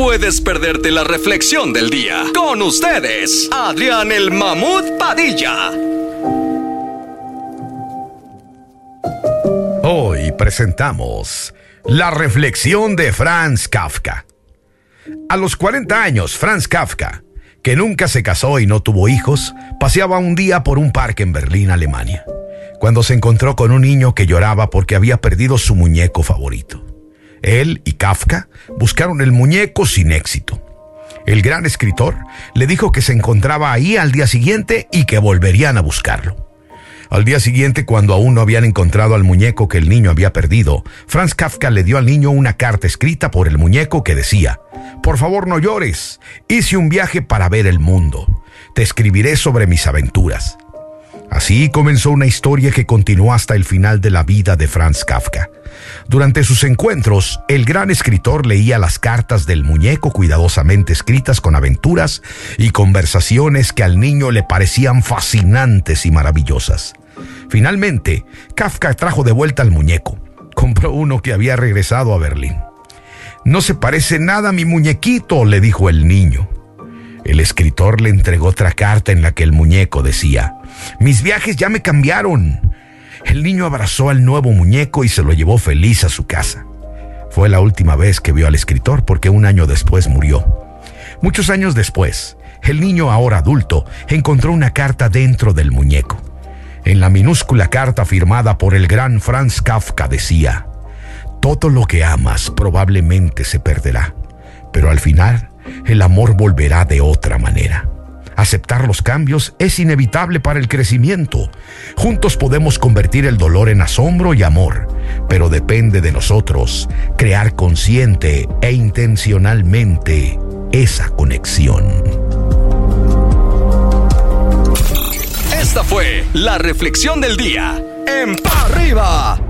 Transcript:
puedes perderte la reflexión del día. Con ustedes, Adrián el Mamut Padilla. Hoy presentamos la reflexión de Franz Kafka. A los 40 años, Franz Kafka, que nunca se casó y no tuvo hijos, paseaba un día por un parque en Berlín, Alemania, cuando se encontró con un niño que lloraba porque había perdido su muñeco favorito. Él y Kafka buscaron el muñeco sin éxito. El gran escritor le dijo que se encontraba ahí al día siguiente y que volverían a buscarlo. Al día siguiente, cuando aún no habían encontrado al muñeco que el niño había perdido, Franz Kafka le dio al niño una carta escrita por el muñeco que decía, Por favor no llores, hice un viaje para ver el mundo, te escribiré sobre mis aventuras. Así comenzó una historia que continuó hasta el final de la vida de Franz Kafka. Durante sus encuentros, el gran escritor leía las cartas del muñeco cuidadosamente escritas con aventuras y conversaciones que al niño le parecían fascinantes y maravillosas. Finalmente, Kafka trajo de vuelta al muñeco. Compró uno que había regresado a Berlín. No se parece nada a mi muñequito, le dijo el niño. Le entregó otra carta en la que el muñeco decía, Mis viajes ya me cambiaron. El niño abrazó al nuevo muñeco y se lo llevó feliz a su casa. Fue la última vez que vio al escritor porque un año después murió. Muchos años después, el niño ahora adulto encontró una carta dentro del muñeco. En la minúscula carta firmada por el gran Franz Kafka decía, Todo lo que amas probablemente se perderá, pero al final el amor volverá de otra manera. Aceptar los cambios es inevitable para el crecimiento. Juntos podemos convertir el dolor en asombro y amor, pero depende de nosotros crear consciente e intencionalmente esa conexión. Esta fue la reflexión del día en Pa' Arriba.